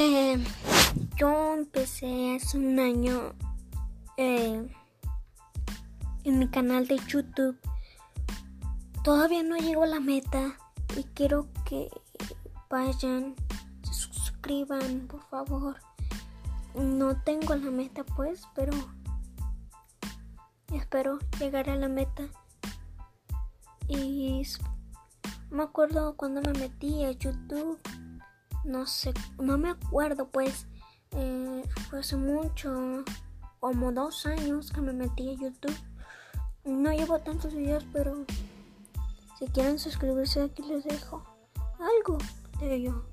Eh, yo empecé hace un año eh, en mi canal de YouTube. Todavía no llego a la meta y quiero que vayan, se suscriban, por favor. No tengo la meta pues, pero espero llegar a la meta. Y me acuerdo cuando me metí a YouTube no sé, no me acuerdo pues, eh, fue hace mucho, como dos años que me metí a YouTube. No llevo tantos videos, pero si quieren suscribirse aquí les dejo algo de ello.